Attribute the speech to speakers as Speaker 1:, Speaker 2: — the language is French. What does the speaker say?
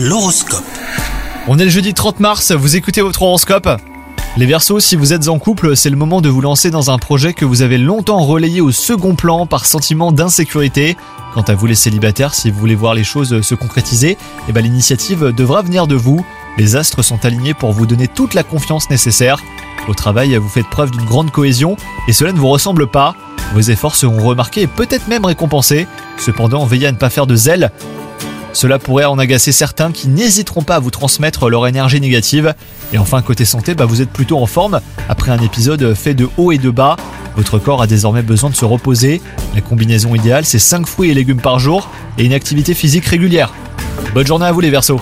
Speaker 1: L'horoscope.
Speaker 2: On est le jeudi 30 mars, vous écoutez votre horoscope? Les Verseaux, si vous êtes en couple, c'est le moment de vous lancer dans un projet que vous avez longtemps relayé au second plan par sentiment d'insécurité. Quant à vous les célibataires, si vous voulez voir les choses se concrétiser, eh ben, l'initiative devra venir de vous. Les astres sont alignés pour vous donner toute la confiance nécessaire. Au travail, vous faites preuve d'une grande cohésion et cela ne vous ressemble pas. Vos efforts seront remarqués et peut-être même récompensés. Cependant, veillez à ne pas faire de zèle. Cela pourrait en agacer certains qui n'hésiteront pas à vous transmettre leur énergie négative. Et enfin, côté santé, bah, vous êtes plutôt en forme. Après un épisode fait de haut et de bas, votre corps a désormais besoin de se reposer. La combinaison idéale, c'est 5 fruits et légumes par jour et une activité physique régulière. Bonne journée à vous les Verseaux